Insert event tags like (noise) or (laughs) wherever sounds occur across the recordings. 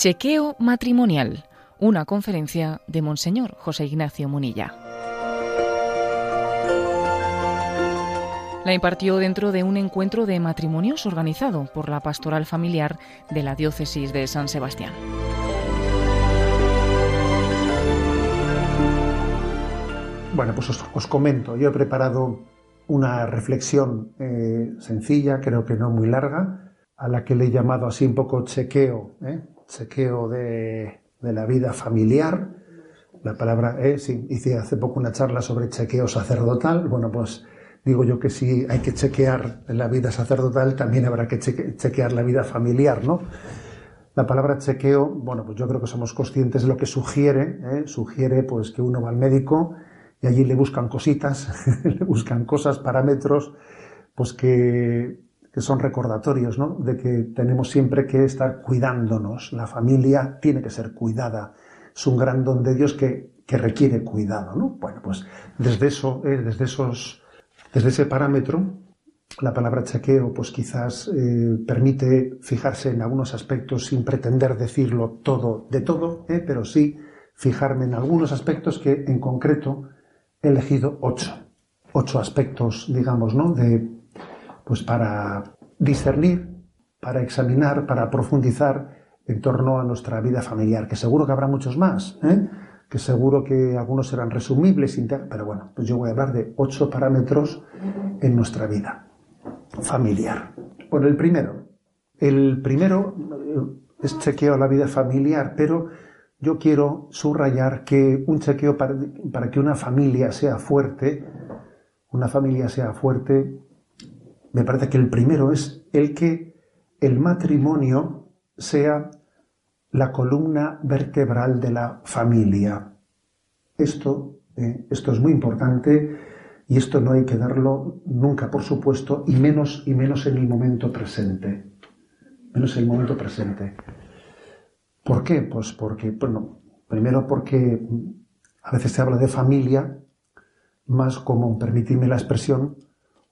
Chequeo matrimonial, una conferencia de Monseñor José Ignacio Munilla. La impartió dentro de un encuentro de matrimonios organizado por la Pastoral Familiar de la Diócesis de San Sebastián. Bueno, pues os, comento, yo he preparado una reflexión eh, sencilla, creo que no muy larga, a la que le he llamado así un poco chequeo, ¿eh? chequeo de, la vida familiar. La palabra es, sí, hice hace poco una charla sobre chequeo sacerdotal. Bueno, pues digo yo que si hay que chequear la vida sacerdotal, también habrá que chequear la vida familiar, ¿no? La palabra chequeo, bueno, pues yo creo que somos conscientes de lo que sugiere, ¿eh? sugiere pues que uno va al médico y allí le buscan cositas, (laughs) le buscan cosas, parámetros, pues que que son recordatorios, ¿no? De que tenemos siempre que estar cuidándonos. La familia tiene que ser cuidada. Es un gran don de Dios que, que requiere cuidado, ¿no? Bueno, pues desde eso, eh, desde esos, desde ese parámetro, la palabra chequeo, pues quizás eh, permite fijarse en algunos aspectos sin pretender decirlo todo de todo, ¿eh? pero sí fijarme en algunos aspectos que en concreto he elegido ocho. Ocho aspectos, digamos, ¿no? De pues para discernir, para examinar, para profundizar en torno a nuestra vida familiar, que seguro que habrá muchos más, ¿eh? que seguro que algunos serán resumibles, pero bueno, pues yo voy a hablar de ocho parámetros en nuestra vida familiar. Bueno, el primero, el primero eh, es chequeo a la vida familiar, pero yo quiero subrayar que un chequeo para, que una familia sea fuerte, una familia sea fuerte, me parece que el primero es el que el matrimonio sea la columna vertebral de la familia. Esto, eh, esto es muy importante y esto no hay que darlo nunca, por supuesto, y menos, y menos en el momento presente. Menos en el momento presente. ¿Por qué? Pues porque, bueno, primero porque a veces se habla de familia más como, permitidme la expresión,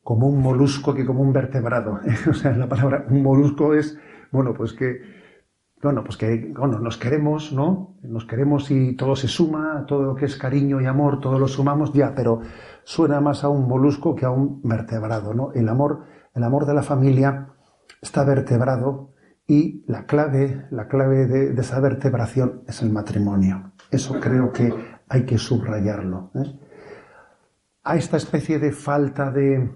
como un molusco que como un vertebrado. (laughs) o sea, la palabra un molusco es, bueno, pues que, bueno, pues que, bueno, nos queremos, ¿no? Nos queremos y todo se suma, todo lo que es cariño y amor, todo lo sumamos, ya, pero suena más a un molusco que a un vertebrado, ¿no? El amor, el amor de la familia está vertebrado y la clave, la clave de, esa vertebración es el matrimonio. Eso creo que hay que subrayarlo. ¿eh? A esta especie de falta de,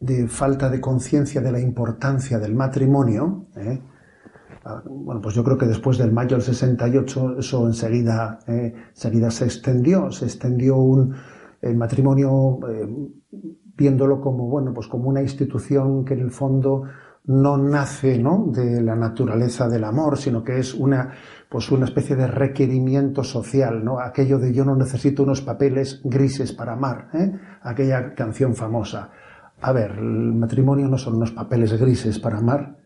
de falta de conciencia de la importancia del matrimonio, ¿eh? ah, bueno, pues yo creo que después del mayo del 68 eso enseguida, eh, enseguida se extendió, se extendió un, el matrimonio viéndolo como, bueno, pues como una institución que en el fondo no nace ¿no? de la naturaleza del amor, sino que es una, pues una especie de requerimiento social, ¿no? aquello de yo no necesito unos papeles grises para amar, aquella canción famosa. A ver, el matrimonio no son unos papeles grises para amar.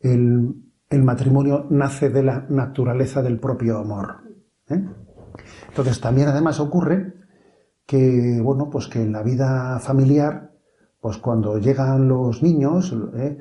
El, matrimonio nace de la naturaleza del propio amor. ¿eh? Entonces también además ocurre que, bueno, pues que en la vida familiar, pues cuando llegan los niños ¿eh?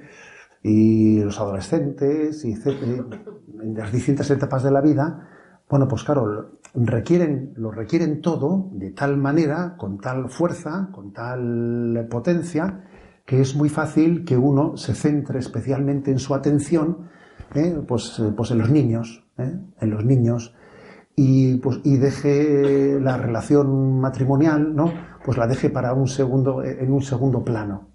y los adolescentes y en las distintas etapas de la vida, bueno, pues claro, requieren, lo requieren todo de tal manera, con tal fuerza, con tal potencia, que es muy fácil que uno se centre especialmente en su atención, ¿eh? pues, eh, pues, en los niños, ¿eh? en los niños, y, pues, y deje la relación matrimonial, ¿no? Pues la deje para un segundo, en un segundo plano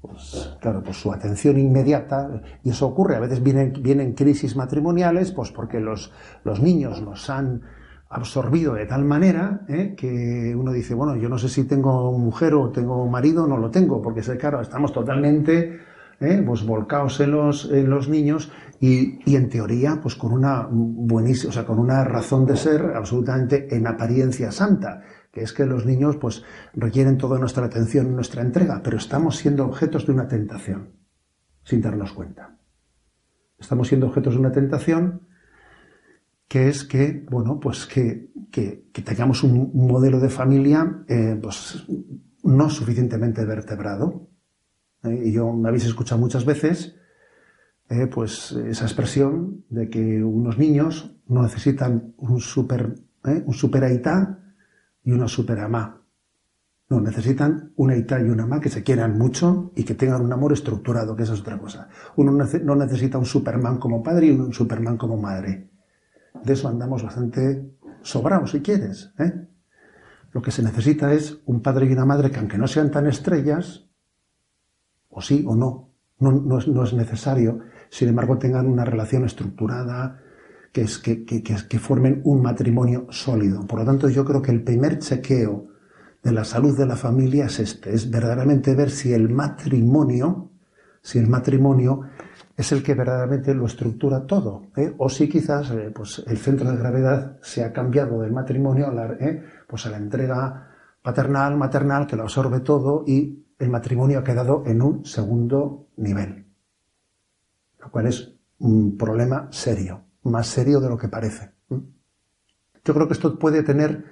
pues claro, pues su atención inmediata, y eso ocurre, a veces vienen, vienen crisis matrimoniales, pues porque los, los niños nos han absorbido de tal manera ¿eh? que uno dice, bueno, yo no sé si tengo mujer o tengo marido, no lo tengo, porque claro, estamos totalmente ¿eh? pues volcados en los, en los niños y, y, en teoría, pues con una buenísima, o sea, con una razón de ser absolutamente en apariencia santa que es que los niños pues requieren toda nuestra atención y nuestra entrega, pero estamos siendo objetos de una tentación, sin darnos cuenta. Estamos siendo objetos de una tentación que es que, bueno, pues que, que, tengamos un, modelo de familia eh, pues, no suficientemente vertebrado. ¿eh? y yo me habéis escuchado muchas veces eh, pues esa expresión de que unos niños no necesitan un super, ¿eh? un y una super amá. No, necesitan una aitá y una amá que se quieran mucho y que tengan un amor estructurado, que esa es otra cosa. Uno no necesita un superman como padre y un superman como madre. De eso andamos bastante sobrados, si quieres. ¿eh? Lo que se necesita es un padre y una madre que, aunque no sean tan estrellas, o sí o no, no, no, es, no es necesario, sin embargo tengan una relación estructurada, que, es, que, que, formen un matrimonio sólido. Por lo tanto, yo creo que el primer chequeo de la salud de la familia es este, es verdaderamente ver si el matrimonio, si el matrimonio es el que verdaderamente lo estructura todo, ¿eh? o si quizás eh, pues el centro de gravedad se ha cambiado del matrimonio ¿eh? pues a la entrega paternal, maternal, que lo absorbe todo y el matrimonio ha quedado en un segundo nivel lo cual es un problema serio, más serio de lo que parece. Yo creo que esto puede tener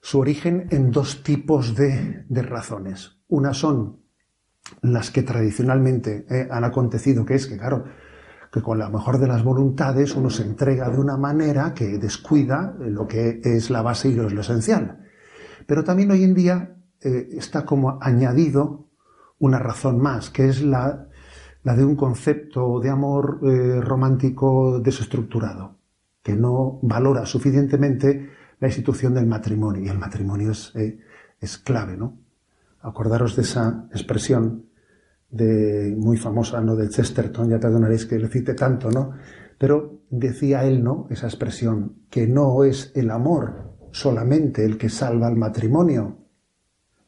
su origen en dos tipos de, razones. Una son las que tradicionalmente eh, han acontecido, que es que, claro, que con la mejor de las voluntades uno se entrega de una manera que descuida lo que es la base y lo, esencial. Pero también hoy en día eh, está como añadido una razón más, que es la la de un concepto de amor eh, romántico desestructurado, que no valora suficientemente la institución del matrimonio. Y el matrimonio es, eh, es clave, ¿no? Acordaros de esa expresión de, muy famosa, ¿no? De Chesterton, ya perdonaréis que le cite tanto, ¿no? Pero decía él, ¿no? Esa expresión, que no es el amor solamente el que salva al matrimonio,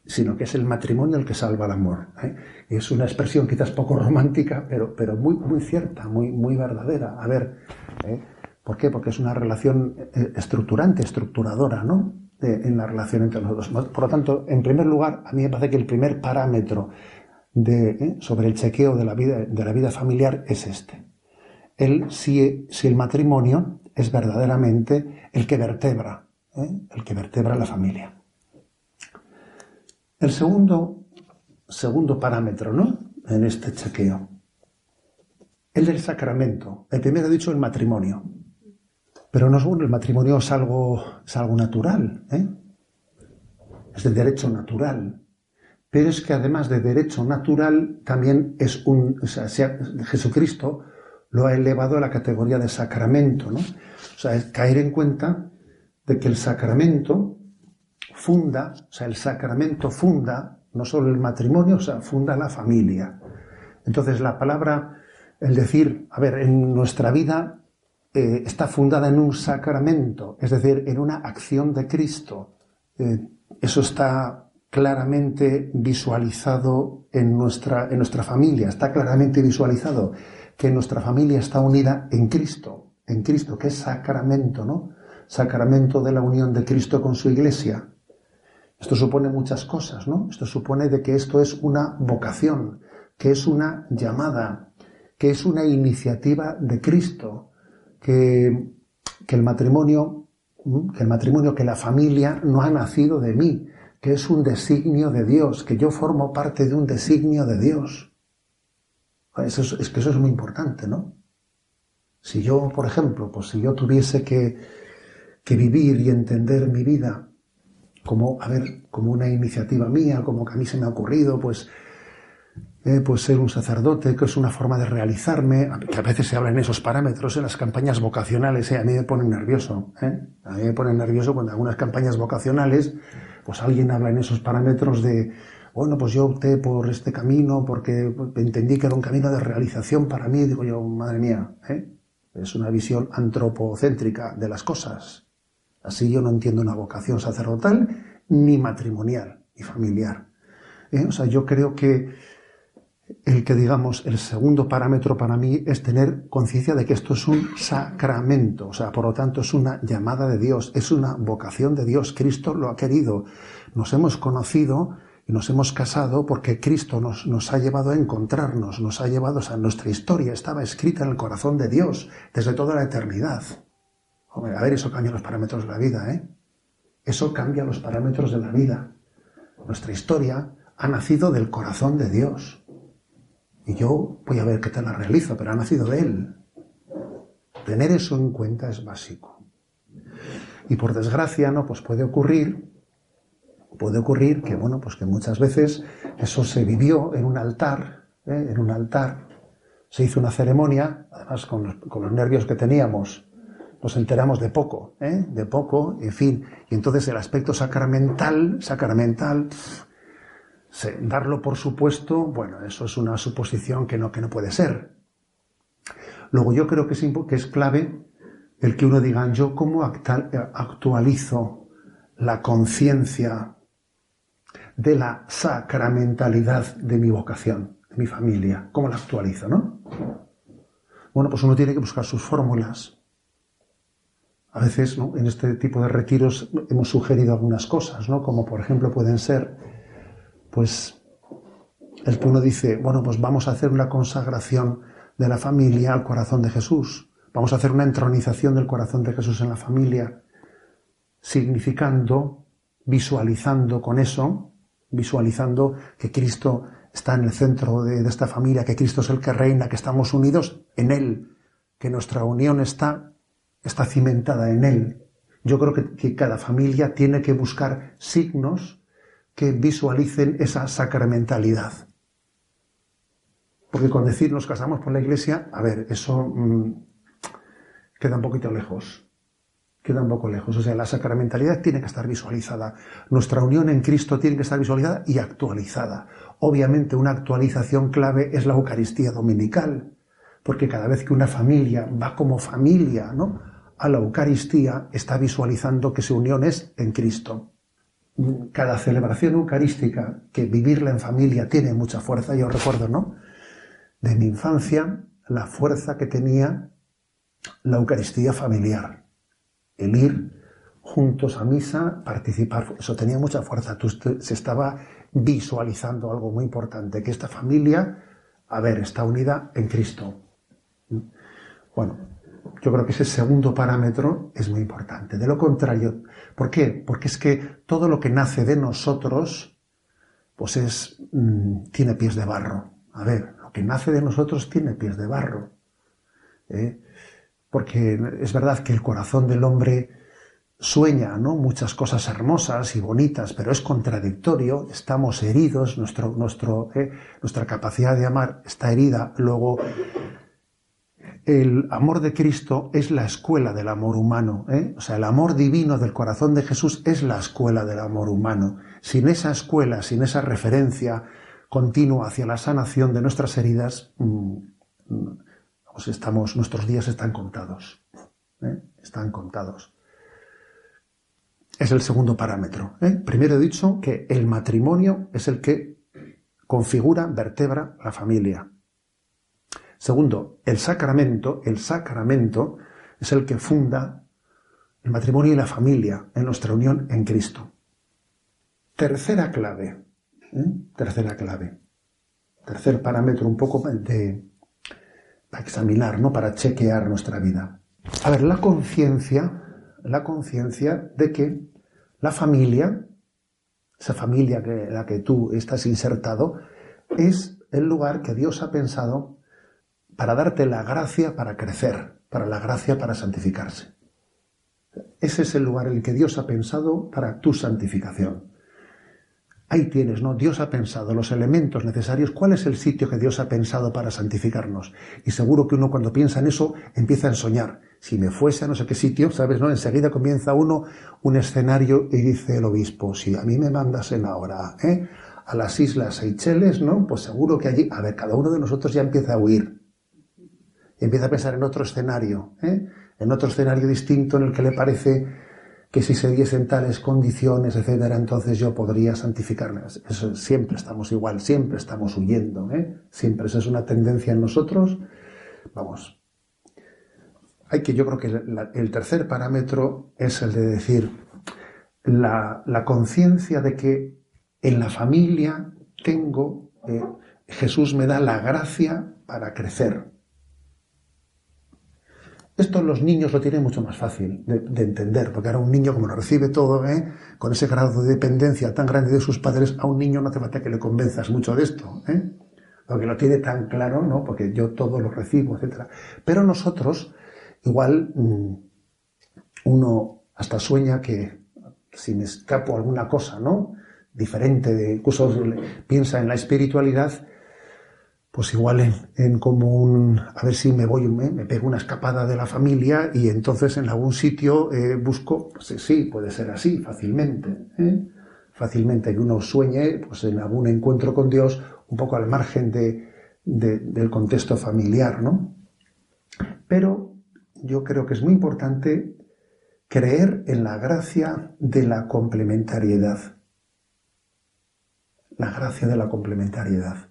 sino que es el matrimonio el que salva el amor. ¿eh? Es una expresión quizás poco romántica, pero, pero muy, muy cierta, muy, muy verdadera. A ver, ¿eh? ¿por qué? Porque es una relación eh, estructurante, estructuradora, ¿no? en la relación entre los dos. Por lo tanto, en primer lugar, a mí me parece que el primer parámetro de, sobre el chequeo de la, vida, de la vida familiar es este. El, si, si el matrimonio es verdaderamente el que vertebra, el que vertebra la familia. El segundo, segundo parámetro, ¿no? En este chequeo. El del sacramento. El primero he dicho el matrimonio. Pero no es bueno, el matrimonio es algo, es algo natural, ¿eh? Es de derecho natural. Pero es que además de derecho natural, también es un. O sea, Jesucristo lo ha elevado a la categoría de sacramento, ¿no? O sea, es caer en cuenta de que el sacramento funda, o sea, el sacramento funda no solo el matrimonio, o sea, funda la familia. Entonces, la palabra, el decir, a ver, en nuestra vida eh, está fundada en un sacramento, es decir, en una acción de Cristo. Eh, eso está claramente visualizado en nuestra, en nuestra familia, está claramente visualizado que nuestra familia está unida en Cristo, en Cristo, que es sacramento, ¿no? Sacramento de la unión de Cristo con su iglesia. Esto supone muchas cosas, ¿no? Esto supone de que esto es una vocación, que es una llamada, que es una iniciativa de Cristo, que, que el matrimonio, que el matrimonio, que la familia no ha nacido de mí, que es un designio de Dios, que yo formo parte de un designio de Dios. Eso es, es, que eso es muy importante, ¿no? Si yo, por ejemplo, pues si yo tuviese que, que vivir y entender mi vida como, a ver, como una iniciativa mía, como que a mí se me ha ocurrido, pues, eh, pues ser un sacerdote, que es una forma de realizarme, que a veces se habla en esos parámetros en las campañas vocacionales, eh, a mí me pone nervioso, eh, a mí me pone nervioso cuando en algunas campañas vocacionales, pues alguien habla en esos parámetros de, bueno, pues yo opté por este camino porque entendí que era un camino de realización para mí, digo yo, madre mía, ¿eh? es una visión antropocéntrica de las cosas. Así yo no entiendo una vocación sacerdotal, ni matrimonial, ni familiar. ¿Eh? O sea, yo creo que el que digamos el segundo parámetro para mí es tener conciencia de que esto es un sacramento, o sea, por lo tanto es una llamada de Dios, es una vocación de Dios. Cristo lo ha querido. Nos hemos conocido y nos hemos casado porque Cristo nos, nos ha llevado a encontrarnos, nos ha llevado, o sea, nuestra historia estaba escrita en el corazón de Dios desde toda la eternidad a ver, eso cambia los parámetros de la vida, ¿eh? Eso cambia los parámetros de la vida. Nuestra historia ha nacido del corazón de Dios. Y yo voy a ver qué tal la realizo, pero ha nacido de Él. Tener eso en cuenta es básico. Y por desgracia, ¿no? Pues puede ocurrir, puede ocurrir que, bueno, pues que muchas veces eso se vivió en un altar, ¿eh? en un altar, se hizo una ceremonia, además con los, con los nervios que teníamos, nos enteramos de poco, ¿eh? de poco, en fin. Y entonces el aspecto sacramental, sacramental, darlo por supuesto, bueno, eso es una suposición que no, que no puede ser. Luego yo creo que que es clave el que uno diga, yo cómo actualizo la conciencia de la sacramentalidad de mi vocación, de mi familia, cómo la actualizo, ¿no? Bueno, pues uno tiene que buscar sus fórmulas, a veces en este tipo de retiros hemos sugerido algunas cosas, ¿no? como por ejemplo pueden ser, pues, el que uno dice, bueno, pues vamos a hacer una consagración de la familia al corazón de Jesús, vamos a hacer una entronización del corazón de Jesús en la familia, significando, visualizando con eso, visualizando que Cristo está en el centro de, de esta familia, que Cristo es el que reina, que estamos unidos en Él, que nuestra unión está está cimentada en Él. Yo creo que, cada familia tiene que buscar signos que visualicen esa sacramentalidad. Porque con decir nos casamos por la iglesia, a ver, eso mm, queda un poquito lejos. Queda un poco lejos. O sea, la sacramentalidad tiene que estar visualizada. Nuestra unión en Cristo tiene que estar visualizada y actualizada. Obviamente, una actualización clave es la Eucaristía dominical. Porque cada vez que una familia va como familia, ¿no? a la Eucaristía está visualizando que su unión es en Cristo. Cada celebración eucarística, que vivirla en familia tiene mucha fuerza, yo recuerdo, ¿no? De mi infancia, la fuerza que tenía la Eucaristía familiar. El ir juntos a misa, participar, eso tenía mucha fuerza. se estaba visualizando algo muy importante, que esta familia, a ver, está unida en Cristo. Bueno, yo creo que ese segundo parámetro es muy importante. De lo contrario, ¿por qué? Porque es que todo lo que nace de nosotros, pues es, mm, tiene pies de barro. A ver, lo que nace de nosotros tiene pies de barro. ¿eh? Porque es verdad que el corazón del hombre sueña, ¿no? Muchas cosas hermosas y bonitas, pero es contradictorio, estamos heridos, ¿eh? nuestra capacidad de amar está herida, luego el amor de Cristo es la escuela del amor humano. ¿eh? O sea, el amor divino del corazón de Jesús es la escuela del amor humano. Sin esa escuela, sin esa referencia continua hacia la sanación de nuestras heridas, mm, pues estamos, nuestros días están contados. ¿eh? Están contados. Es el segundo parámetro. ¿eh? Primero he dicho que el matrimonio es el que configura, vertebra la familia. Segundo, el sacramento, el sacramento es el que funda el matrimonio y la familia en nuestra unión en Cristo. Tercera clave, ¿eh? tercera clave, tercer parámetro un poco de, para examinar, ¿no? para chequear nuestra vida. A ver, la conciencia, la conciencia de que la familia, esa familia en la que tú estás insertado, es el lugar que Dios ha pensado para darte la gracia para crecer, para la gracia para santificarse. Ese es el lugar en el que Dios ha pensado para tu santificación. Ahí tienes, ¿no? Dios ha pensado los elementos necesarios. ¿Cuál es el sitio que Dios ha pensado para santificarnos? Y seguro que uno cuando piensa en eso empieza a soñar. Si me fuese a no sé qué sitio, ¿sabes? ¿No? Enseguida comienza uno un escenario y dice el obispo, si a mí me mandasen ahora, ¿eh? A las islas Seychelles, ¿no? Pues seguro que allí, a ver, cada uno de nosotros ya empieza a huir empieza a pensar en otro escenario, ¿eh? en otro escenario distinto en el que le parece que si se diesen tales condiciones, etcétera, entonces yo podría santificarme. Siempre estamos igual, siempre estamos huyendo, ¿eh? siempre. Esa es una tendencia en nosotros. Vamos. Hay que, yo creo que el tercer parámetro es el de decir la, conciencia de que en la familia tengo, eh, Jesús me da la gracia para crecer, Esto los niños lo tienen mucho más fácil de, entender, porque ahora un niño, como lo recibe todo, ¿eh? con ese grado de dependencia tan grande de sus padres, a un niño no hace falta que le convenzas mucho de esto, ¿eh? porque lo tiene tan claro, ¿no? porque yo todo lo recibo, etc. Pero nosotros, igual, mm, uno hasta sueña que si me escapo alguna cosa, ¿no? Diferente de, incluso piensa en la espiritualidad, pues igual en, como un, a ver si me voy, me, pego una escapada de la familia y entonces en algún sitio eh, busco, pues sí, puede ser así, fácilmente, ¿eh? fácilmente que uno sueñe, pues en algún encuentro con Dios, un poco al margen de, del contexto familiar, ¿no? Pero yo creo que es muy importante creer en la gracia de la complementariedad. La gracia de la complementariedad.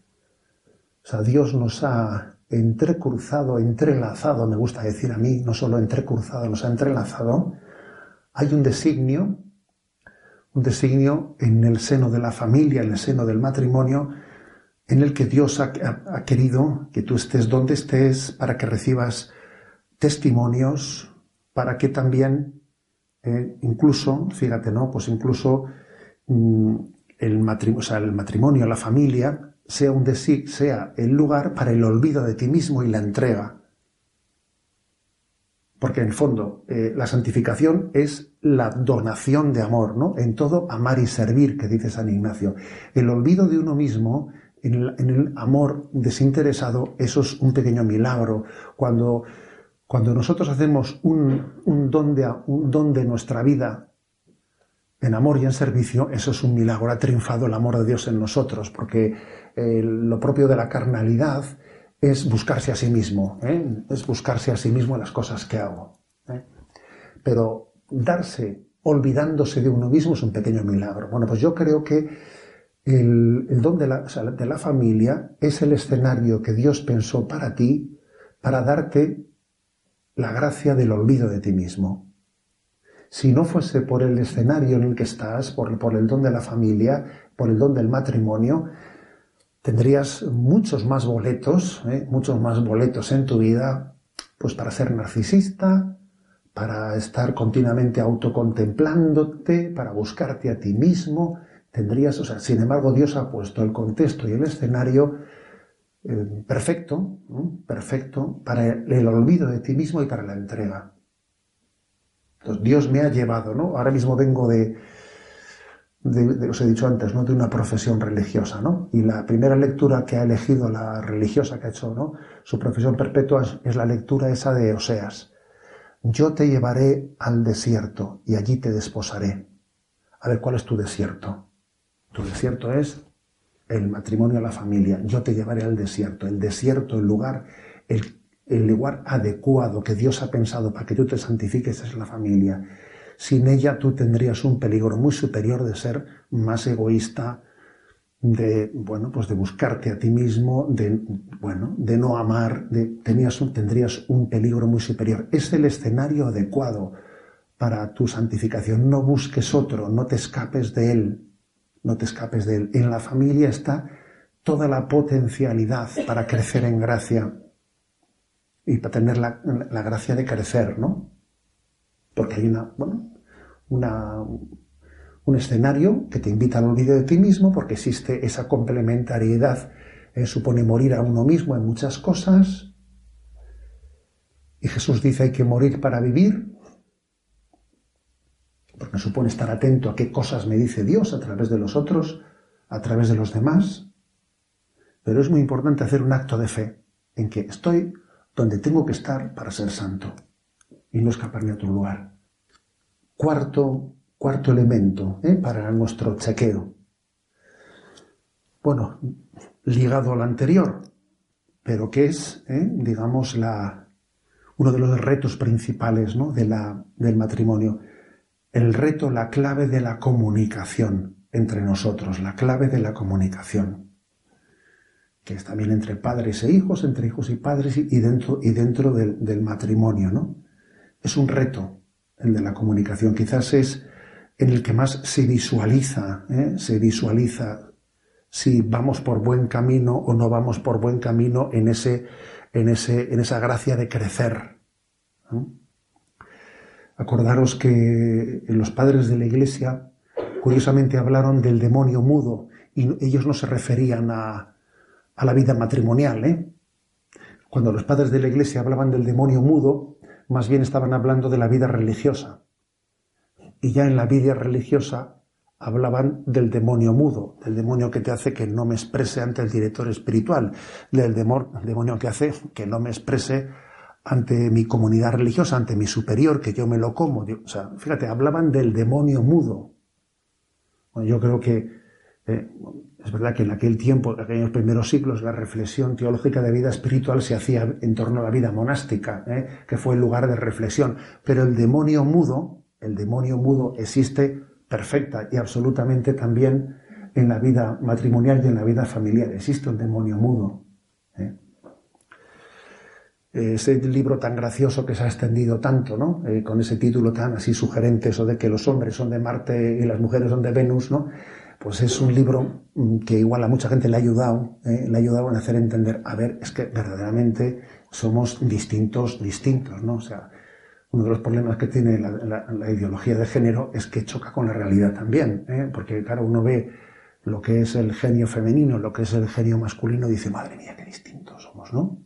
O sea, Dios nos ha entrecruzado, entrelazado, me gusta decir a mí, no solo entrecruzado, nos ha entrelazado. Hay un designio, un designio en el seno de la familia, en el seno del matrimonio, en el que Dios ha, querido que tú estés donde estés para que recibas testimonios, para que también, eh, incluso, fíjate, ¿no? Pues incluso mm, el, matrimonio, o sea, el matrimonio, la familia, sea, un sea el lugar para el olvido de ti mismo y la entrega. Porque en el fondo eh, la santificación es la donación de amor, ¿no? En todo amar y servir, que dice San Ignacio. El olvido de uno mismo en el, amor desinteresado, eso es un pequeño milagro. Cuando, cuando nosotros hacemos un, un, don de, un don de nuestra vida en amor y en servicio, eso es un milagro. Ha triunfado el amor de Dios en nosotros, porque eh, lo propio de la carnalidad es buscarse a sí mismo, ¿eh? es buscarse a sí mismo en las cosas que hago. ¿eh? Pero darse olvidándose de uno mismo es un pequeño milagro. Bueno, pues yo creo que el, don de la, de la familia es el escenario que Dios pensó para ti, para darte la gracia del olvido de ti mismo si no fuese por el escenario en el que estás, por, el don de la familia, por el don del matrimonio, tendrías muchos más boletos, ¿eh? muchos más boletos en tu vida, pues para ser narcisista, para estar continuamente autocontemplándote, para buscarte a ti mismo, tendrías, o sea, sin embargo, Dios ha puesto el contexto y el escenario eh, perfecto, perfecto para el olvido de ti mismo y para la entrega. Entonces, Dios me ha llevado, ¿no? Ahora mismo vengo de, os he dicho antes, ¿no? De una profesión religiosa, ¿no? Y la primera lectura que ha elegido la religiosa que ha hecho, ¿no? Su profesión perpetua es, la lectura esa de Oseas. Yo te llevaré al desierto y allí te desposaré. A ver, ¿cuál es tu desierto? Tu desierto es el matrimonio a la familia. Yo te llevaré al desierto. El desierto, el lugar, el el lugar adecuado que Dios ha pensado para que tú te santifiques es la familia. Sin ella tú tendrías un peligro muy superior de ser más egoísta, de, bueno, pues de buscarte a ti mismo, de, bueno, de no amar, de, tendrías un peligro muy superior. Es el escenario adecuado para tu santificación. No busques otro, no te escapes de él, no te escapes de él. En la familia está toda la potencialidad para crecer en gracia y para tener la, gracia de crecer, ¿no? Porque hay una, bueno, una, un escenario que te invita al olvido de ti mismo, porque existe esa complementariedad, eh, supone morir a uno mismo en muchas cosas. Y Jesús dice hay que morir para vivir, porque supone estar atento a qué cosas me dice Dios a través de los otros, a través de los demás. Pero es muy importante hacer un acto de fe en que estoy donde tengo que estar para ser santo y no escaparme a otro lugar. Cuarto, cuarto elemento ¿eh? para nuestro chequeo. Bueno, ligado al anterior, pero que es, ¿eh? digamos, la, uno de los retos principales ¿no? de la, del matrimonio. El reto, la clave de la comunicación entre nosotros, la clave de la comunicación que es también entre padres e hijos, entre hijos y padres y dentro, y dentro del, matrimonio, ¿no? Es un reto el de la comunicación, quizás es en el que más se visualiza, ¿eh? se visualiza si vamos por buen camino o no vamos por buen camino en, ese, en, ese, en esa gracia de crecer. Acordaros que los padres de la Iglesia curiosamente hablaron del demonio mudo y ellos no se referían a, a la vida matrimonial. ¿eh? Cuando los padres de la Iglesia hablaban del demonio mudo, más bien estaban hablando de la vida religiosa. Y ya en la vida religiosa hablaban del demonio mudo, del demonio que te hace que no me exprese ante el director espiritual, del demonio que hace que no me exprese ante mi comunidad religiosa, ante mi superior, que yo me lo como. O sea, fíjate, hablaban del demonio mudo. Bueno, yo creo que eh, es verdad que en aquel tiempo, en aquellos primeros siglos, la reflexión teológica de vida espiritual se hacía en torno a la vida monástica, ¿eh? que fue el lugar de reflexión. Pero el demonio mudo, el demonio mudo existe perfecta y absolutamente también en la vida matrimonial y en la vida familiar. Existe un demonio mudo. ¿eh? Ese libro tan gracioso que se ha extendido tanto, ¿no? Con ese título tan así sugerente, eso de que los hombres son de Marte y las mujeres son de Venus, ¿no? Pues es un libro mm, que igual a mucha gente le ha ayudado, ¿eh? le ha ayudado a hacer entender, a ver, es que verdaderamente somos distintos, distintos, ¿no? O sea, uno de los problemas que tiene la, ideología de género es que choca con la realidad también, ¿eh? porque claro, uno ve lo que es el genio femenino, lo que es el genio masculino, y dice, madre mía, qué distintos somos, ¿no?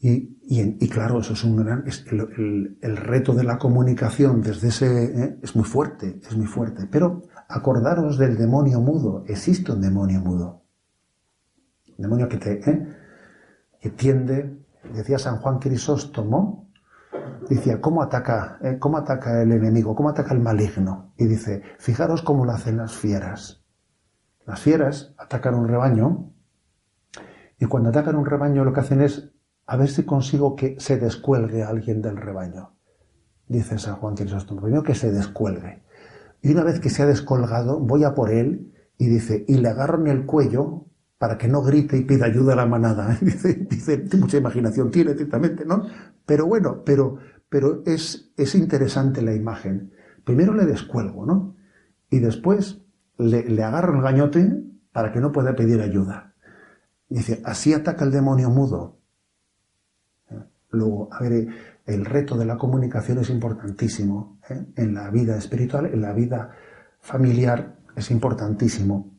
Y, y, claro, eso es un gran, el, el, reto de la comunicación desde ese, ¿eh? es muy fuerte, es muy fuerte. Pero acordaros del demonio mudo, existe un demonio mudo. Un demonio que te, ¿eh? que tiende, decía San Juan Crisóstomo, Decía, ¿cómo ataca, eh, ¿cómo ataca el enemigo? ¿Cómo ataca el maligno? Y dice, fijaros cómo lo hacen las fieras. Las fieras atacan un rebaño y cuando atacan un rebaño lo que hacen es a ver si consigo que se descuelgue alguien del rebaño. Dice San Juan Crisóstomo, primero que se descuelgue. Y una vez que se ha descolgado, voy a por él y dice, y le agarro en el cuello para que no grite y pida ayuda a la manada. (laughs) dice, dice, mucha imaginación tiene, ciertamente, ¿no? Pero bueno, pero, pero es, es interesante la imagen. Primero le descuelgo, ¿no? Y después le, le agarro el gañote para que no pueda pedir ayuda. Dice, así ataca el demonio mudo. Luego, a ver, el reto de la comunicación es importantísimo. ¿eh? En la vida espiritual, en la vida familiar, es importantísimo.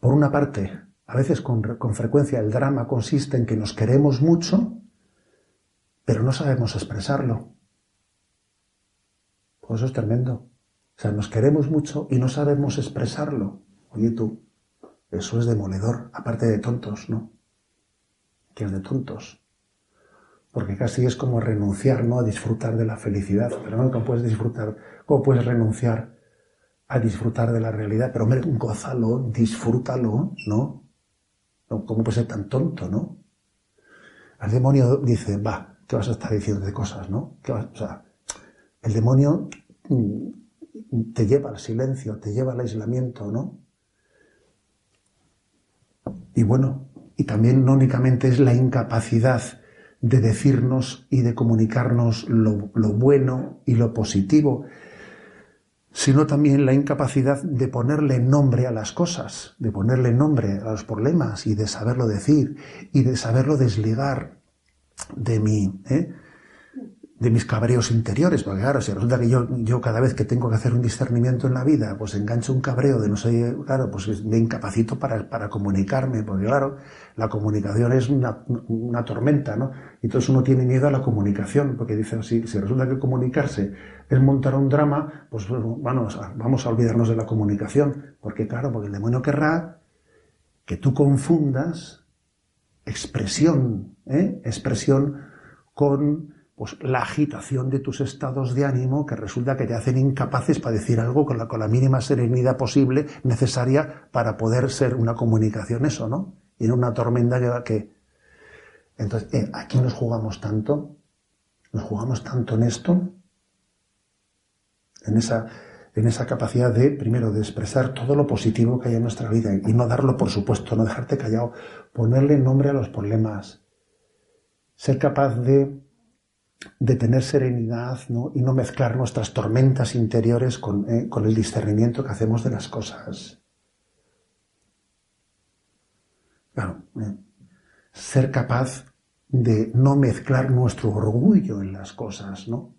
Por una parte, a veces con, con frecuencia el drama consiste en que nos queremos mucho pero no sabemos expresarlo. Pues eso es tremendo. O sea, nos queremos mucho y no sabemos expresarlo. Oye tú, eso es demoledor, aparte de tontos, ¿no? Que es de tontos. Porque casi es como renunciar, ¿no? A disfrutar de la felicidad. Pero no, ¿cómo puedes disfrutar? ¿Cómo puedes renunciar a disfrutar de la realidad? Pero hombre, disfrútalo, ¿no? ¿Cómo puede ser tan tonto, no? El demonio dice, va, ¿qué vas a estar diciendo de cosas, no? o sea, el demonio mm, te lleva al silencio, te lleva al aislamiento, ¿no? Y bueno, y también no únicamente es la incapacidad de decirnos y de comunicarnos lo, lo, bueno y lo positivo, sino también la incapacidad de ponerle nombre a las cosas, de ponerle nombre a los problemas y de saberlo decir y de saberlo desligar de mi, ¿eh? De mis cabreos interiores, porque claro, si resulta que yo, yo cada vez que tengo que hacer un discernimiento en la vida, pues engancho un cabreo de no sé, claro, pues me incapacito para, para comunicarme, porque claro, la comunicación es una, una, tormenta, ¿no? Y entonces uno tiene miedo a la comunicación, porque dice, si, si resulta que comunicarse es montar un drama, pues bueno, vamos a olvidarnos de la comunicación, porque claro, porque el demonio querrá que tú confundas expresión, ¿eh? expresión con pues, la agitación de tus estados de ánimo que resulta que te hacen incapaces para decir algo con la, con la mínima serenidad posible necesaria para poder ser una comunicación eso, ¿no? Y en una tormenta que... que... Entonces, eh, aquí nos jugamos tanto, nos jugamos tanto en esto, en esa en esa capacidad de, primero, de expresar todo lo positivo que hay en nuestra vida y no darlo por supuesto, no dejarte callado, ponerle nombre a los problemas, ser capaz de, de tener serenidad y no mezclar nuestras tormentas interiores con, eh, el discernimiento que hacemos de las cosas. Claro, eh, ser capaz de no mezclar nuestro orgullo en las cosas, ¿no?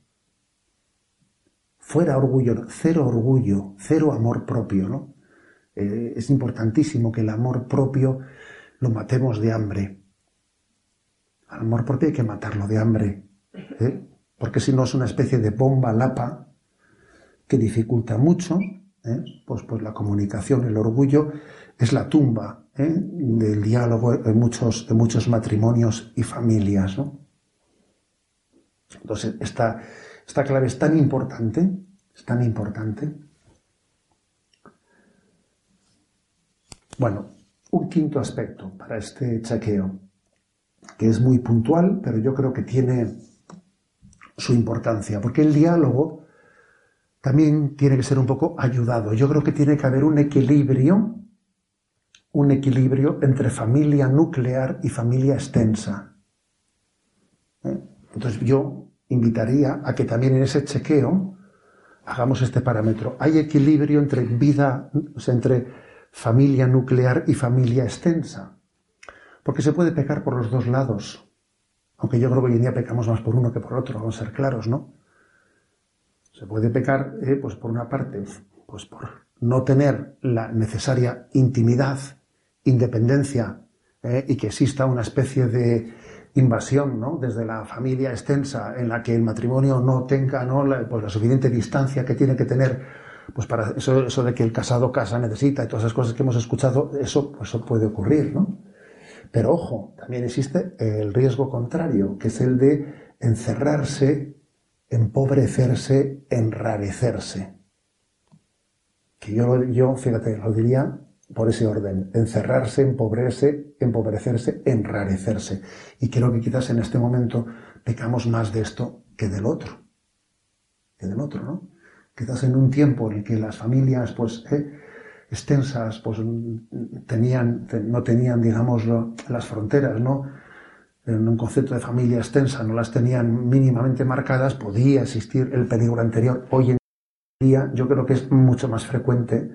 Fuera orgullo, cero orgullo, cero amor propio, ¿no? Eh, es importantísimo que el amor propio lo matemos de hambre. Al amor propio hay que matarlo de hambre, ¿eh? porque si no es una especie de bomba lapa que dificulta mucho ¿eh? pues, pues la comunicación, el orgullo es la tumba ¿eh? del diálogo en muchos, en muchos matrimonios y familias. Entonces, esta, esta clave es tan importante, es tan importante. Bueno, un quinto aspecto para este chequeo, que es muy puntual, pero yo creo que tiene su importancia, porque el diálogo también tiene que ser un poco ayudado. Yo creo que tiene que haber un equilibrio, un equilibrio entre familia nuclear y familia extensa. ¿Eh? Entonces yo invitaría a que también en ese chequeo hagamos este parámetro. Hay equilibrio entre vida, entre familia nuclear y familia extensa. Porque se puede pecar por los dos lados. Aunque yo creo que hoy en día pecamos más por uno que por otro, vamos a ser claros, ¿no? Se puede pecar, eh, pues por una parte, pues por no tener la necesaria intimidad, independencia eh, y que exista una especie de invasión, ¿no? Desde la familia extensa en la que el matrimonio no tenga, ¿no? La, pues la suficiente distancia que tiene que tener, pues para eso, de que el casado casa necesita y todas esas cosas que hemos escuchado, eso, pues eso puede ocurrir, ¿no? Pero ojo, también existe el riesgo contrario, que es el de encerrarse empobrecerse, enrarecerse. Que yo, yo, fíjate, lo diría por ese orden, encerrarse, empobrecerse, empobrecerse, enrarecerse. Y creo que quizás en este momento pecamos más de esto que del otro, que del otro, ¿no? Quizás en un tiempo en el que las familias, pues, eh, extensas, pues, tenían, no tenían, digamos, las fronteras, ¿no? en un concepto de familia extensa no las tenían mínimamente marcadas, podía existir el peligro anterior. Hoy en día yo creo que es mucho más frecuente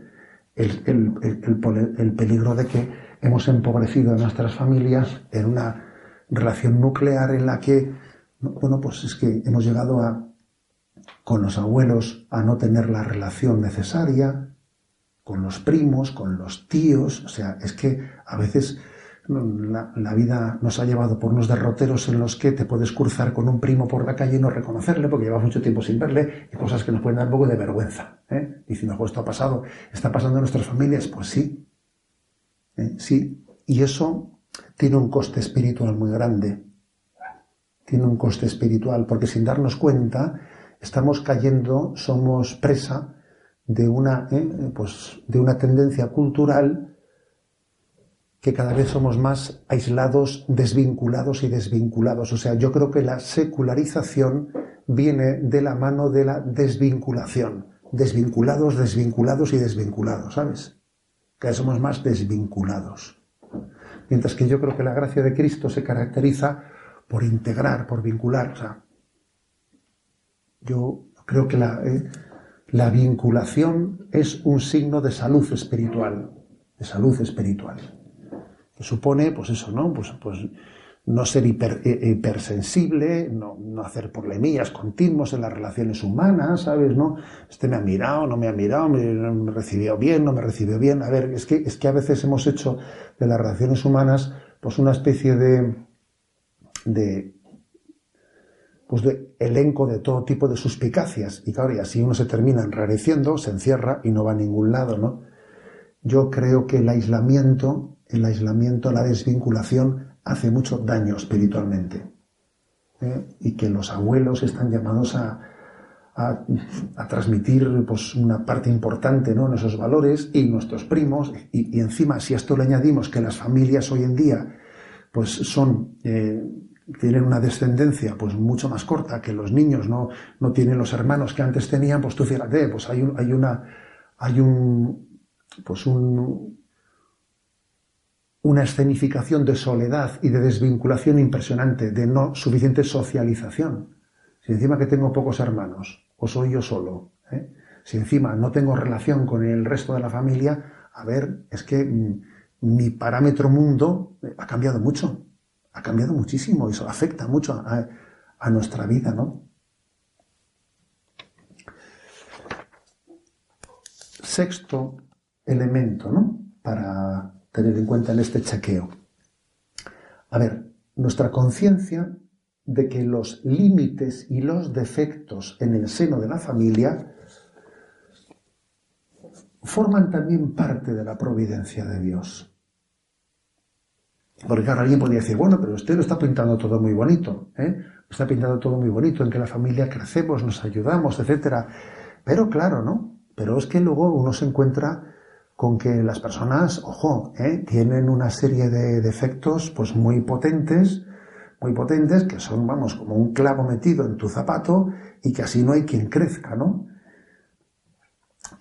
el, peligro de que hemos empobrecido a nuestras familias en una relación nuclear en la que, bueno, pues es que hemos llegado a, con los abuelos a no tener la relación necesaria, con los primos, con los tíos, o sea, es que a veces la, vida nos ha llevado por unos derroteros en los que te puedes cruzar con un primo por la calle y no reconocerle porque llevas mucho tiempo sin verle y cosas que nos pueden dar un poco de vergüenza. ¿eh? Diciendo, esto ha pasado, está pasando en nuestras familias. Pues sí, ¿eh? sí. Y eso tiene un coste espiritual muy grande. Tiene un coste espiritual porque sin darnos cuenta estamos cayendo, somos presa de una, ¿eh? pues, de una tendencia cultural que cada vez somos más aislados, desvinculados y desvinculados. O sea, yo creo que la secularización viene de la mano de la desvinculación. Desvinculados, desvinculados y desvinculados, ¿sabes? Cada vez somos más desvinculados. Mientras que yo creo que la gracia de Cristo se caracteriza por integrar, por vincular. O sea, yo creo que la, eh, la vinculación es un signo de salud espiritual, de salud espiritual que supone, pues eso, ¿no? Pues, pues no ser eh, hipersensible, no, no, hacer problemillas continuos en las relaciones humanas, ¿sabes? ¿No? Este me ha mirado, no me ha mirado, me, recibió bien, no me recibió bien. A ver, es que, es que a veces hemos hecho de las relaciones humanas pues una especie de, de pues de elenco de todo tipo de suspicacias. Y claro, y así uno se termina enrareciendo, se encierra y no va a ningún lado, ¿no? Yo creo que el aislamiento el aislamiento, la desvinculación hace mucho daño espiritualmente. ¿eh? Y que los abuelos están llamados a, transmitir pues, una parte importante ¿no? en esos valores y nuestros primos. Y, encima, si a esto le añadimos que las familias hoy en día pues, son, eh, tienen una descendencia pues, mucho más corta, que los niños no, no tienen los hermanos que antes tenían, pues tú fíjate, pues hay, un, hay una, hay un, pues un, una escenificación de soledad y de desvinculación impresionante, de no suficiente socialización. Si encima que tengo pocos hermanos, o soy yo solo, ¿eh? si encima no tengo relación con el resto de la familia, a ver, es que mm, mi parámetro mundo ha cambiado mucho, ha cambiado muchísimo y eso afecta mucho a, nuestra vida, ¿no? Sexto elemento, ¿no? Para tener en cuenta en este chequeo. A ver, nuestra conciencia de que los límites y los defectos en el seno de la familia forman también parte de la providencia de Dios. Porque ahora alguien podría decir, bueno, pero usted lo está pintando todo muy bonito, ¿eh? está pintando todo muy bonito, en que la familia crecemos, nos ayudamos, etc. Pero claro, ¿no? Pero es que luego uno se encuentra con que las personas, ojo, ¿eh? tienen una serie de defectos pues muy potentes, muy potentes, que son, vamos, como un clavo metido en tu zapato y que así no hay quien crezca, ¿no?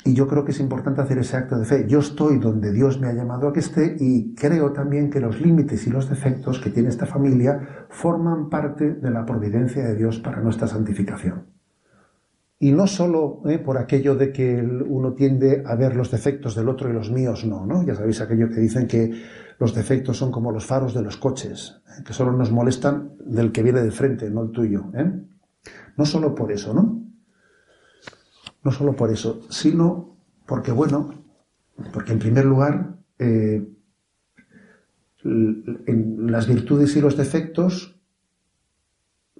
Y yo creo que es importante hacer ese acto de fe. Yo estoy donde Dios me ha llamado a que esté y creo también que los límites y los defectos que tiene esta familia forman parte de la providencia de Dios para nuestra santificación. Y no solo eh, por aquello de que uno tiende a ver los defectos del otro y los míos no, ¿no? Ya sabéis aquello que dicen que los defectos son como los faros de los coches, eh, que solo nos molestan del que viene de frente, no el tuyo. ¿eh? No solo por eso, ¿no? No solo por eso, sino porque, bueno, porque en primer lugar, eh, las virtudes y los defectos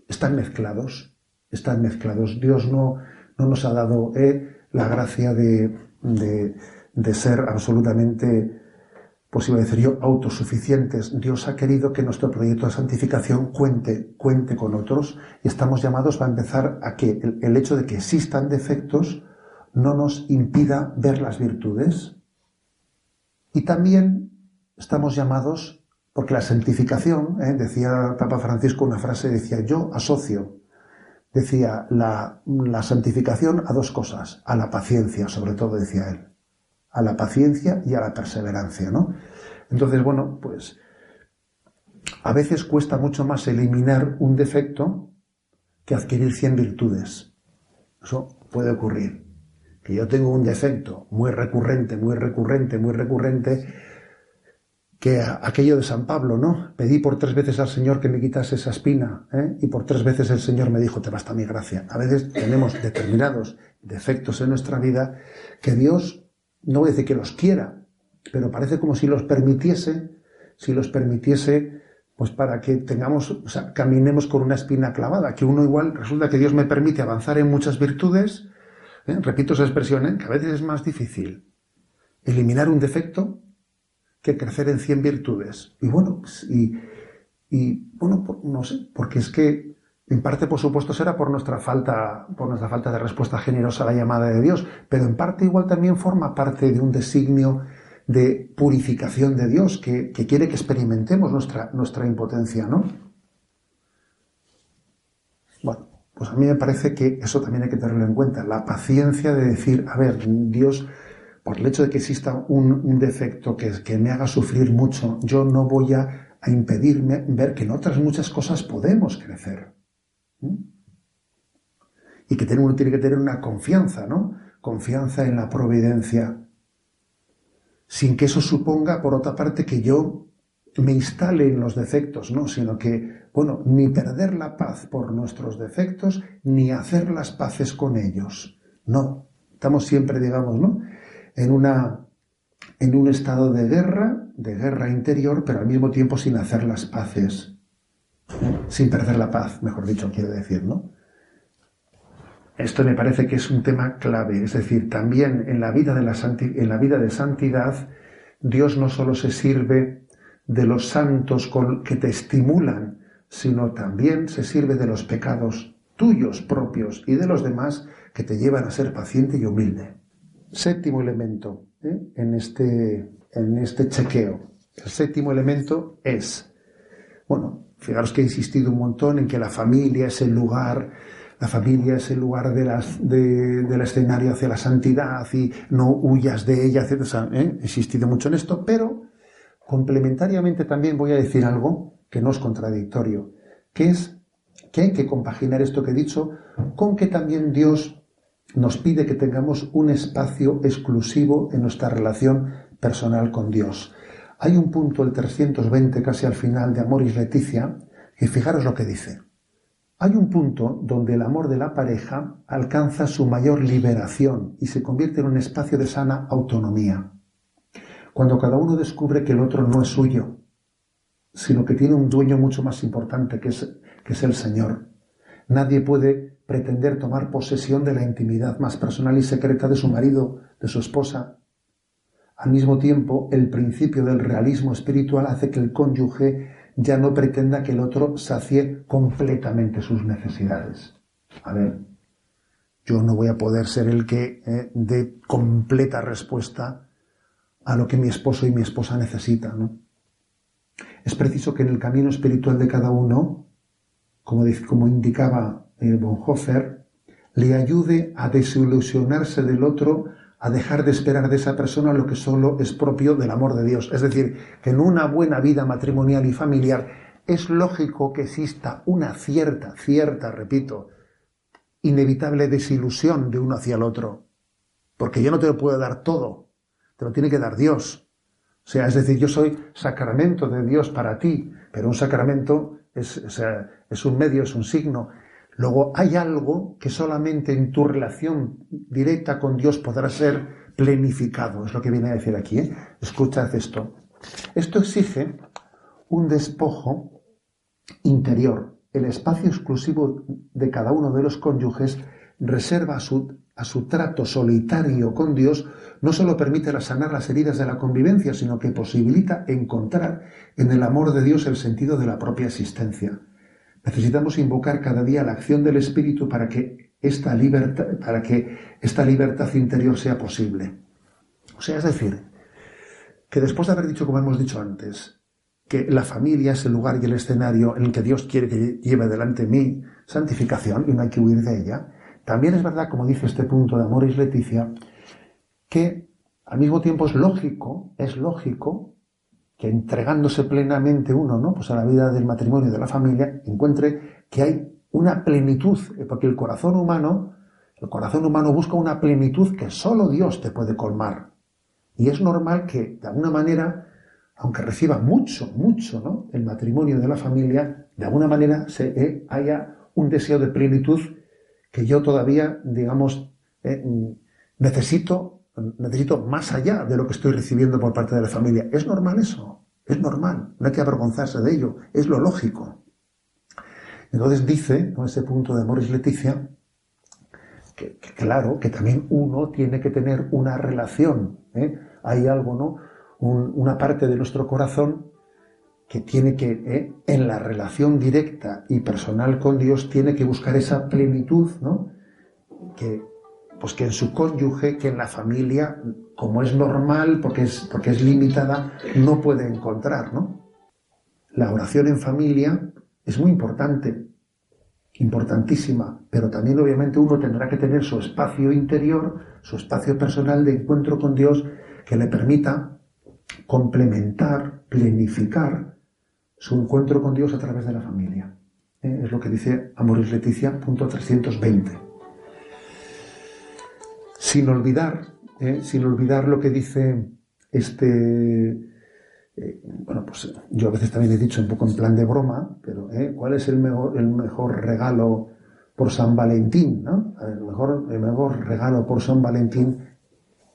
están mezclados, están mezclados. Dios no, no nos ha dado eh, la gracia de, de, ser absolutamente, pues iba decir yo, autosuficientes. Dios ha querido que nuestro proyecto de santificación cuente, cuente con otros y estamos llamados a empezar a que el, el hecho de que existan defectos no nos impida ver las virtudes. Y también estamos llamados, porque la santificación, ¿eh? decía Papa Francisco una frase, decía, yo asocio decía la, la santificación a dos cosas, a la paciencia, sobre todo decía él, a la paciencia y a la perseverancia, ¿no? Entonces, bueno, pues a veces cuesta mucho más eliminar un defecto que adquirir cien virtudes. Eso puede ocurrir. Que yo tengo un defecto muy recurrente, muy recurrente, muy recurrente, que aquello de San Pablo, ¿no? Pedí por tres veces al Señor que me quitase esa espina, ¿eh? y por tres veces el Señor me dijo, te basta mi gracia. A veces tenemos determinados defectos en nuestra vida que Dios, no voy a decir que los quiera, pero parece como si los permitiese, si los permitiese, pues para que tengamos, o sea, caminemos con una espina clavada, que uno igual, resulta que Dios me permite avanzar en muchas virtudes, ¿eh? repito esa expresión, ¿eh? que a veces es más difícil eliminar un defecto que crecer en 100 virtudes. Y bueno, pues, y, y bueno, no sé, porque es que en parte, por supuesto, será por nuestra falta, por nuestra falta de respuesta generosa a la llamada de Dios, pero en parte igual también forma parte de un designio de purificación de Dios que, quiere que experimentemos nuestra, impotencia, ¿no? Bueno, pues a mí me parece que eso también hay que tenerlo en cuenta, la paciencia de decir, a ver, Dios por el hecho de que exista un, defecto que, me haga sufrir mucho, yo no voy a, impedirme ver que en otras muchas cosas podemos crecer. Y que uno tiene que tener una confianza, ¿no? Confianza en la providencia. Sin que eso suponga, por otra parte, que yo me instale en los defectos, ¿no? Sino que, bueno, ni perder la paz por nuestros defectos, ni hacer las paces con ellos. No. Estamos siempre, digamos, ¿no? en, una, en un estado de guerra, de guerra interior, pero al mismo tiempo sin hacer las paces, sin perder la paz, mejor dicho, quiero decir, ¿no? Esto me parece que es un tema clave, es decir, también en la vida de, la en la vida de santidad, Dios no solo se sirve de los santos que te estimulan, sino también se sirve de los pecados tuyos propios y de los demás que te llevan a ser paciente y humilde. Séptimo elemento ¿eh? en, este, en este chequeo. El séptimo elemento es, bueno, fijaros que he insistido un montón en que la familia es el lugar, la familia es el lugar de las, del escenario hacia la santidad y no huyas de ella, etc. ¿eh? He insistido mucho en esto, pero complementariamente también voy a decir algo que no es contradictorio, que es que hay que compaginar esto que he dicho con que también Dios nos pide que tengamos un espacio exclusivo en nuestra relación personal con Dios. Hay un punto, el 320, casi al final de Amoris Leticia, y fijaros lo que dice. Hay un punto donde el amor de la pareja alcanza su mayor liberación y se convierte en un espacio de sana autonomía. Cuando cada uno descubre que el otro no es suyo, sino que tiene un dueño mucho más importante que es, que es el Señor. Nadie puede pretender tomar posesión de la intimidad más personal y secreta de su marido, de su esposa. Al mismo tiempo, el principio del realismo espiritual hace que el cónyuge ya no pretenda que el otro sacie completamente sus necesidades. A ver, yo no voy a poder ser el que eh, dé completa respuesta a lo que mi esposo y mi esposa necesitan. ¿no? Es preciso que en el camino espiritual de cada uno, como, como indicaba eh, Bonhoeffer, le ayude a desilusionarse del otro a dejar de esperar de esa persona lo que solo es propio del amor de Dios. Es decir, que en una buena vida matrimonial y familiar es lógico que exista una cierta, cierta, repito, inevitable desilusión de uno hacia el otro. Porque yo no te lo puedo dar todo, te lo tiene que dar Dios. O sea, es decir, yo soy sacramento de Dios para ti, pero un sacramento es, es un medio, es un signo. Luego hay algo que solamente en tu relación directa con Dios podrá ser plenificado, es lo que viene a decir aquí. ¿eh? Escuchad esto. Esto exige un despojo interior. El espacio exclusivo de cada uno de los cónyuges reserva a su, a su trato solitario con Dios no solo permite sanar las heridas de la convivencia, sino que posibilita encontrar en el amor de Dios el sentido de la propia existencia. Necesitamos invocar cada día la acción del Espíritu para que esta libertad, para que esta libertad interior sea posible. O sea, es decir, que después de haber dicho, como hemos dicho antes, que la familia es el lugar y el escenario en que Dios quiere que lleve delante mi santificación y no hay que huir de ella, también es verdad, como dice este punto de Amoris Leticia, que al mismo tiempo es lógico, es lógico que entregándose plenamente uno ¿no? pues a la vida del matrimonio y de la familia, encuentre que hay una plenitud, eh, porque el corazón humano, el corazón humano busca una plenitud que solo Dios te puede colmar. Y es normal que, de alguna manera, aunque reciba mucho, mucho, ¿no? El matrimonio de la familia, de alguna manera se, eh, haya un deseo de plenitud que yo todavía, digamos, eh, necesito necesito más allá de lo que estoy recibiendo por parte de la familia. ¿Es normal eso? Es normal, no hay que avergonzarse de ello, es lo lógico. Entonces dice, con ese punto de Morris Leticia, que, claro, que también uno tiene que tener una relación. ¿eh? Hay algo, ¿no? una parte de nuestro corazón que tiene que, ¿eh? en la relación directa y personal con Dios, tiene que buscar esa plenitud, ¿no? Que, pues que en su cónyuge, que en la familia, como es normal, porque es, porque es limitada, no puede encontrar, ¿no? La oración en familia es muy importante, importantísima, pero también obviamente uno tendrá que tener su espacio interior, su espacio personal de encuentro con Dios que le permita complementar, planificar su encuentro con Dios a través de la familia. ¿Eh? Es lo que dice Amoris Leticia, punto 320 sin olvidar, ¿eh? sin olvidar lo que dice este, eh, bueno, pues yo a veces también he dicho un poco en plan de broma, pero ¿eh? ¿cuál es el mejor, el mejor regalo por San Valentín? ¿no? El, mejor, el mejor regalo por San Valentín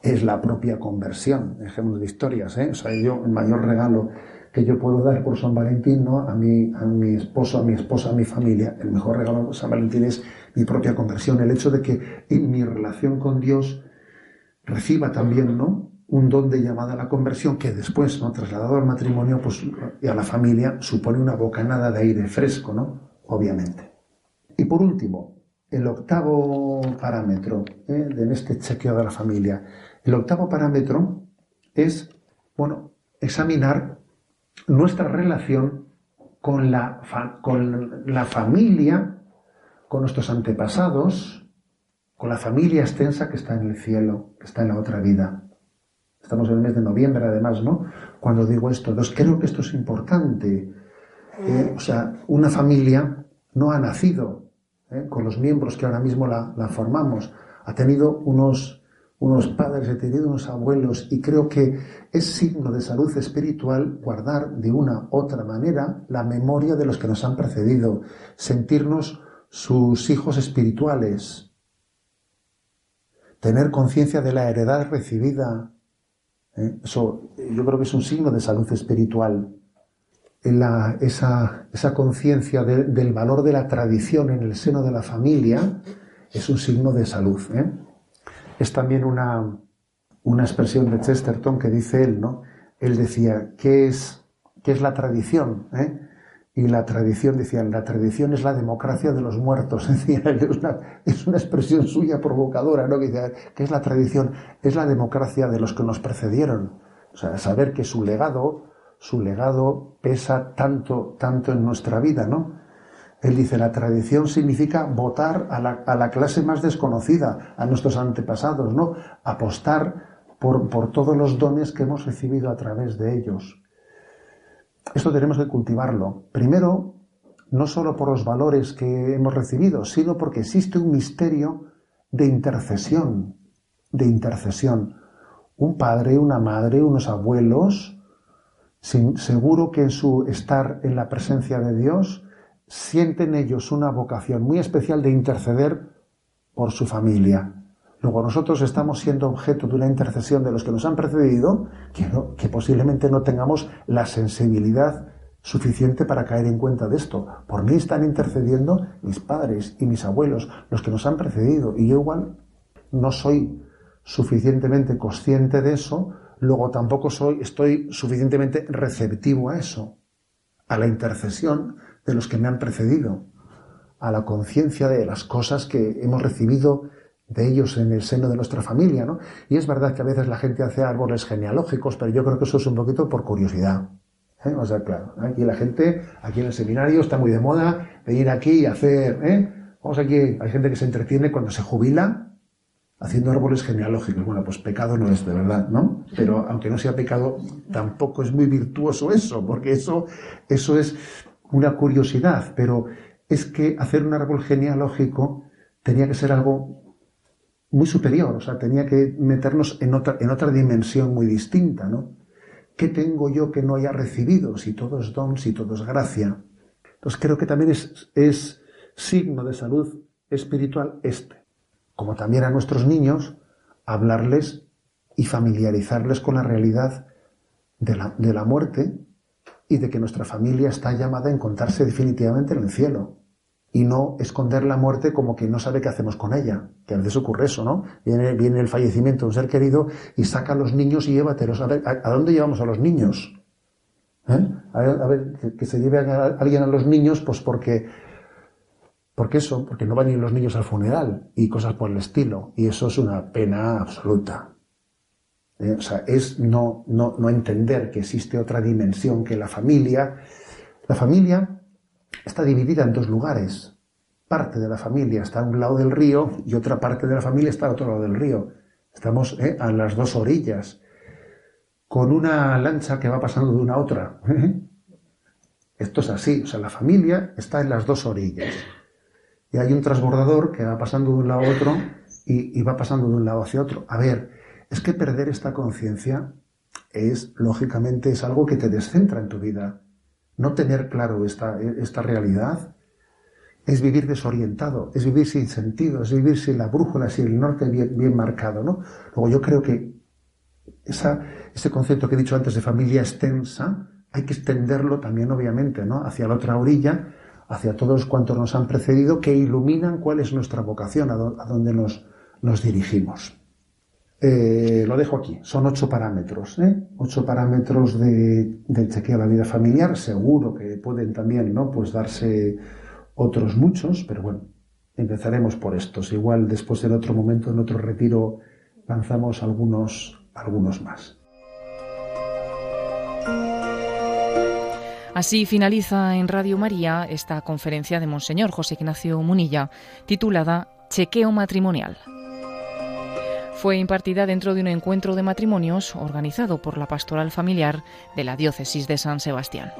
es la propia conversión, dejemos de historias, ¿eh? o sea, yo el mayor regalo que yo puedo dar por San Valentín, ¿no? A mi, a mi esposo, a mi esposa, a mi familia, el mejor regalo por San Valentín es mi propia conversión, el hecho de que en mi relación con Dios reciba también, ¿no? Un don de llamada a la conversión que después, ¿no? Trasladado al matrimonio, pues, y a la familia, supone una bocanada de aire fresco, ¿no? Obviamente. Y por último, el octavo parámetro ¿eh? en este chequeo de la familia. El octavo parámetro es, bueno, examinar nuestra relación con la, con la familia con nuestros antepasados, con la familia extensa que está en el cielo, que está en la otra vida. Estamos en el mes de noviembre, además, ¿no? Cuando digo esto, entonces creo que esto es importante. ¿eh? o sea, una familia no ha nacido ¿eh? con los miembros que ahora mismo la, formamos. Ha tenido unos, unos padres, he tenido unos abuelos y creo que es signo de salud espiritual guardar de una otra manera la memoria de los que nos han precedido, sentirnos sus hijos espirituales, tener conciencia de la heredad recibida. ¿eh? Eso yo creo que es un signo de salud espiritual. Esa, esa conciencia del valor de la tradición en el seno de la familia es un signo de salud. ¿eh? Es también una, una expresión de Chesterton que dice él, ¿no? Él decía, ¿qué es, qué es la tradición? ¿Eh? Y la tradición, decía, la tradición es la democracia de los muertos. (laughs) es, una, es una expresión suya provocadora, ¿no? Que dice, ¿qué es la tradición? Es la democracia de los que nos precedieron. O sea, saber que su legado, su legado pesa tanto, tanto en nuestra vida, ¿no? Él dice, la tradición significa votar a la, clase más desconocida, a nuestros antepasados, ¿no? Apostar por, por todos los dones que hemos recibido a través de ellos. Esto tenemos que cultivarlo. Primero, no solo por los valores que hemos recibido, sino porque existe un misterio de intercesión, de intercesión. Un padre, una madre, unos abuelos, seguro que en su estar en la presencia de Dios, sienten ellos una vocación muy especial de interceder por su familia. Luego nosotros estamos siendo objeto de una intercesión de los que nos han precedido, que, que posiblemente no tengamos la sensibilidad suficiente para caer en cuenta de esto. Por mí están intercediendo mis padres y mis abuelos, los que nos han precedido, y yo igual no soy suficientemente consciente de eso, luego tampoco soy, estoy suficientemente receptivo a eso, a la intercesión de los que me han precedido, a la conciencia de las cosas que hemos recibido de ellos en el seno de nuestra familia, ¿no? Y es verdad que a veces la gente hace árboles genealógicos, pero yo creo que eso es un poquito por curiosidad. ¿eh? O sea, claro, aquí la gente, aquí en el seminario está muy de moda venir aquí y hacer, ¿eh? Vamos aquí, hay gente que se entretiene cuando se jubila haciendo árboles genealógicos. Bueno, pues pecado no es de verdad, ¿no? Pero aunque no sea pecado, tampoco es muy virtuoso eso, porque eso, eso es una curiosidad, pero es que hacer un árbol genealógico tenía que ser algo muy superior, o sea, tenía que meternos en otra, en otra dimensión muy distinta, ¿no? ¿Qué tengo yo que no haya recibido? Si todo es don, si todo es gracia. Entonces creo que también es, es signo de salud espiritual este. Como también a nuestros niños, hablarles y familiarizarles con la realidad de la, de la muerte y de que nuestra familia está llamada a encontrarse definitivamente en el cielo y no esconder la muerte como que no sabe qué hacemos con ella, que a veces ocurre eso, ¿no? Viene, viene el fallecimiento de un ser querido y saca a los niños y llévatelos. A ver, ¿a, dónde llevamos a los niños? ¿Eh? A ver, que, se lleve a alguien a los niños, pues porque, porque eso, porque no van a ir los niños al funeral y cosas por el estilo. Y eso es una pena absoluta. ¿Eh? es no, no, no entender que existe otra dimensión que la familia. La familia está dividida en dos lugares. Parte de la familia está a un lado del río y otra parte de la familia está al otro lado del río. Estamos ¿eh? a las dos orillas, con una lancha que va pasando de una a otra. ¿eh? Esto es así, o sea, la familia está en las dos orillas. Y hay un transbordador que va pasando de un lado a otro y va pasando de un lado hacia otro. A ver, es que perder esta conciencia es, lógicamente, es algo que te descentra en tu vida. No tener claro esta, esta realidad es vivir desorientado, es vivir sin sentido, es vivir sin la brújula, sin el norte bien, bien marcado, ¿no? Luego yo creo que ese concepto que he dicho antes de familia extensa, hay que extenderlo también, obviamente, ¿no? Hacia la otra orilla, hacia todos cuantos nos han precedido, que iluminan cuál es nuestra vocación, a, dónde nos, nos dirigimos. Eh, lo dejo aquí. Son ocho parámetros, ¿eh? Ocho parámetros de, del chequeo de la vida familiar. Seguro que pueden también, ¿no? Pues darse otros muchos, pero bueno, empezaremos por estos. Igual después en otro momento, en otro retiro, lanzamos algunos, algunos más. Así finaliza en Radio María esta conferencia de Monseñor José Ignacio Munilla, titulada Chequeo matrimonial fue impartida dentro de un encuentro de matrimonios organizado por la Pastoral Familiar de la Diócesis de San Sebastián.